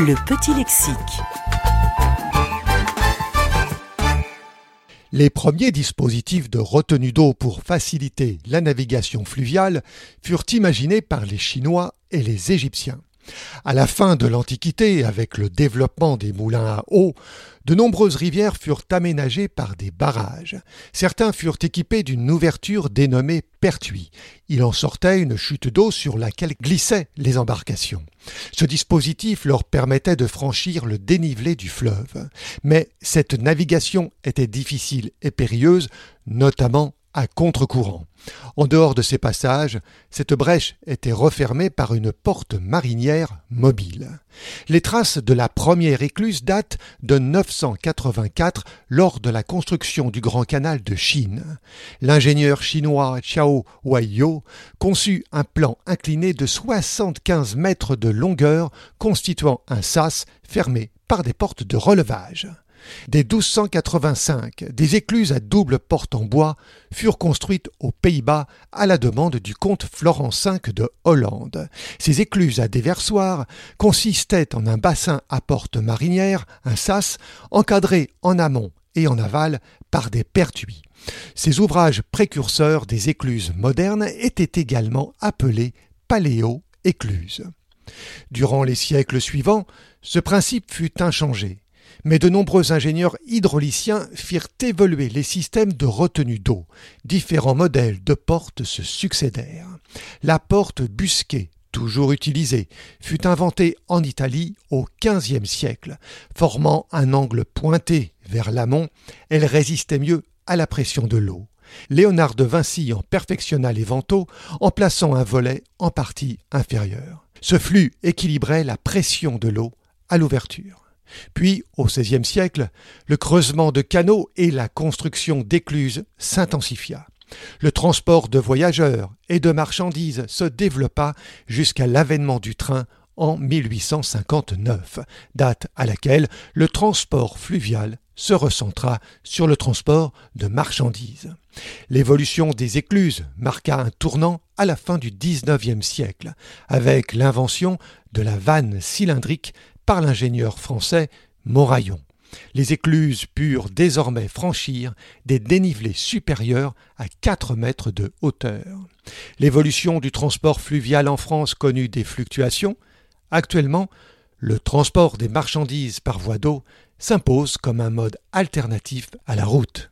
Le petit lexique. Les premiers dispositifs de retenue d'eau pour faciliter la navigation fluviale furent imaginés par les Chinois et les Égyptiens. À la fin de l'Antiquité, avec le développement des moulins à eau, de nombreuses rivières furent aménagées par des barrages. Certains furent équipés d'une ouverture dénommée pertuis. Il en sortait une chute d'eau sur laquelle glissaient les embarcations. Ce dispositif leur permettait de franchir le dénivelé du fleuve. Mais cette navigation était difficile et périlleuse, notamment contre-courant. En dehors de ces passages, cette brèche était refermée par une porte marinière mobile. Les traces de la première écluse datent de 984 lors de la construction du Grand Canal de Chine. L'ingénieur chinois Xiao Huaiyo conçut un plan incliné de 75 mètres de longueur constituant un sas fermé par des portes de relevage. Dès 1285, des écluses à double porte en bois furent construites aux Pays-Bas à la demande du comte Florent V de Hollande. Ces écluses à déversoir consistaient en un bassin à porte marinière, un sas, encadré en amont et en aval par des pertuis. Ces ouvrages précurseurs des écluses modernes étaient également appelés paléo-écluses. Durant les siècles suivants, ce principe fut inchangé mais de nombreux ingénieurs hydrauliciens firent évoluer les systèmes de retenue d'eau. Différents modèles de portes se succédèrent. La porte busquée, toujours utilisée, fut inventée en Italie au XVe siècle. Formant un angle pointé vers l'amont, elle résistait mieux à la pression de l'eau. Léonard de Vinci en perfectionna les vantaux en plaçant un volet en partie inférieure. Ce flux équilibrait la pression de l'eau à l'ouverture. Puis, au XVIe siècle, le creusement de canaux et la construction d'écluses s'intensifia. Le transport de voyageurs et de marchandises se développa jusqu'à l'avènement du train en 1859, date à laquelle le transport fluvial se recentra sur le transport de marchandises. L'évolution des écluses marqua un tournant à la fin du XIXe siècle, avec l'invention de la vanne cylindrique par l'ingénieur français Moraillon. Les écluses purent désormais franchir des dénivelés supérieurs à 4 mètres de hauteur. L'évolution du transport fluvial en France connut des fluctuations. Actuellement, le transport des marchandises par voie d'eau s'impose comme un mode alternatif à la route.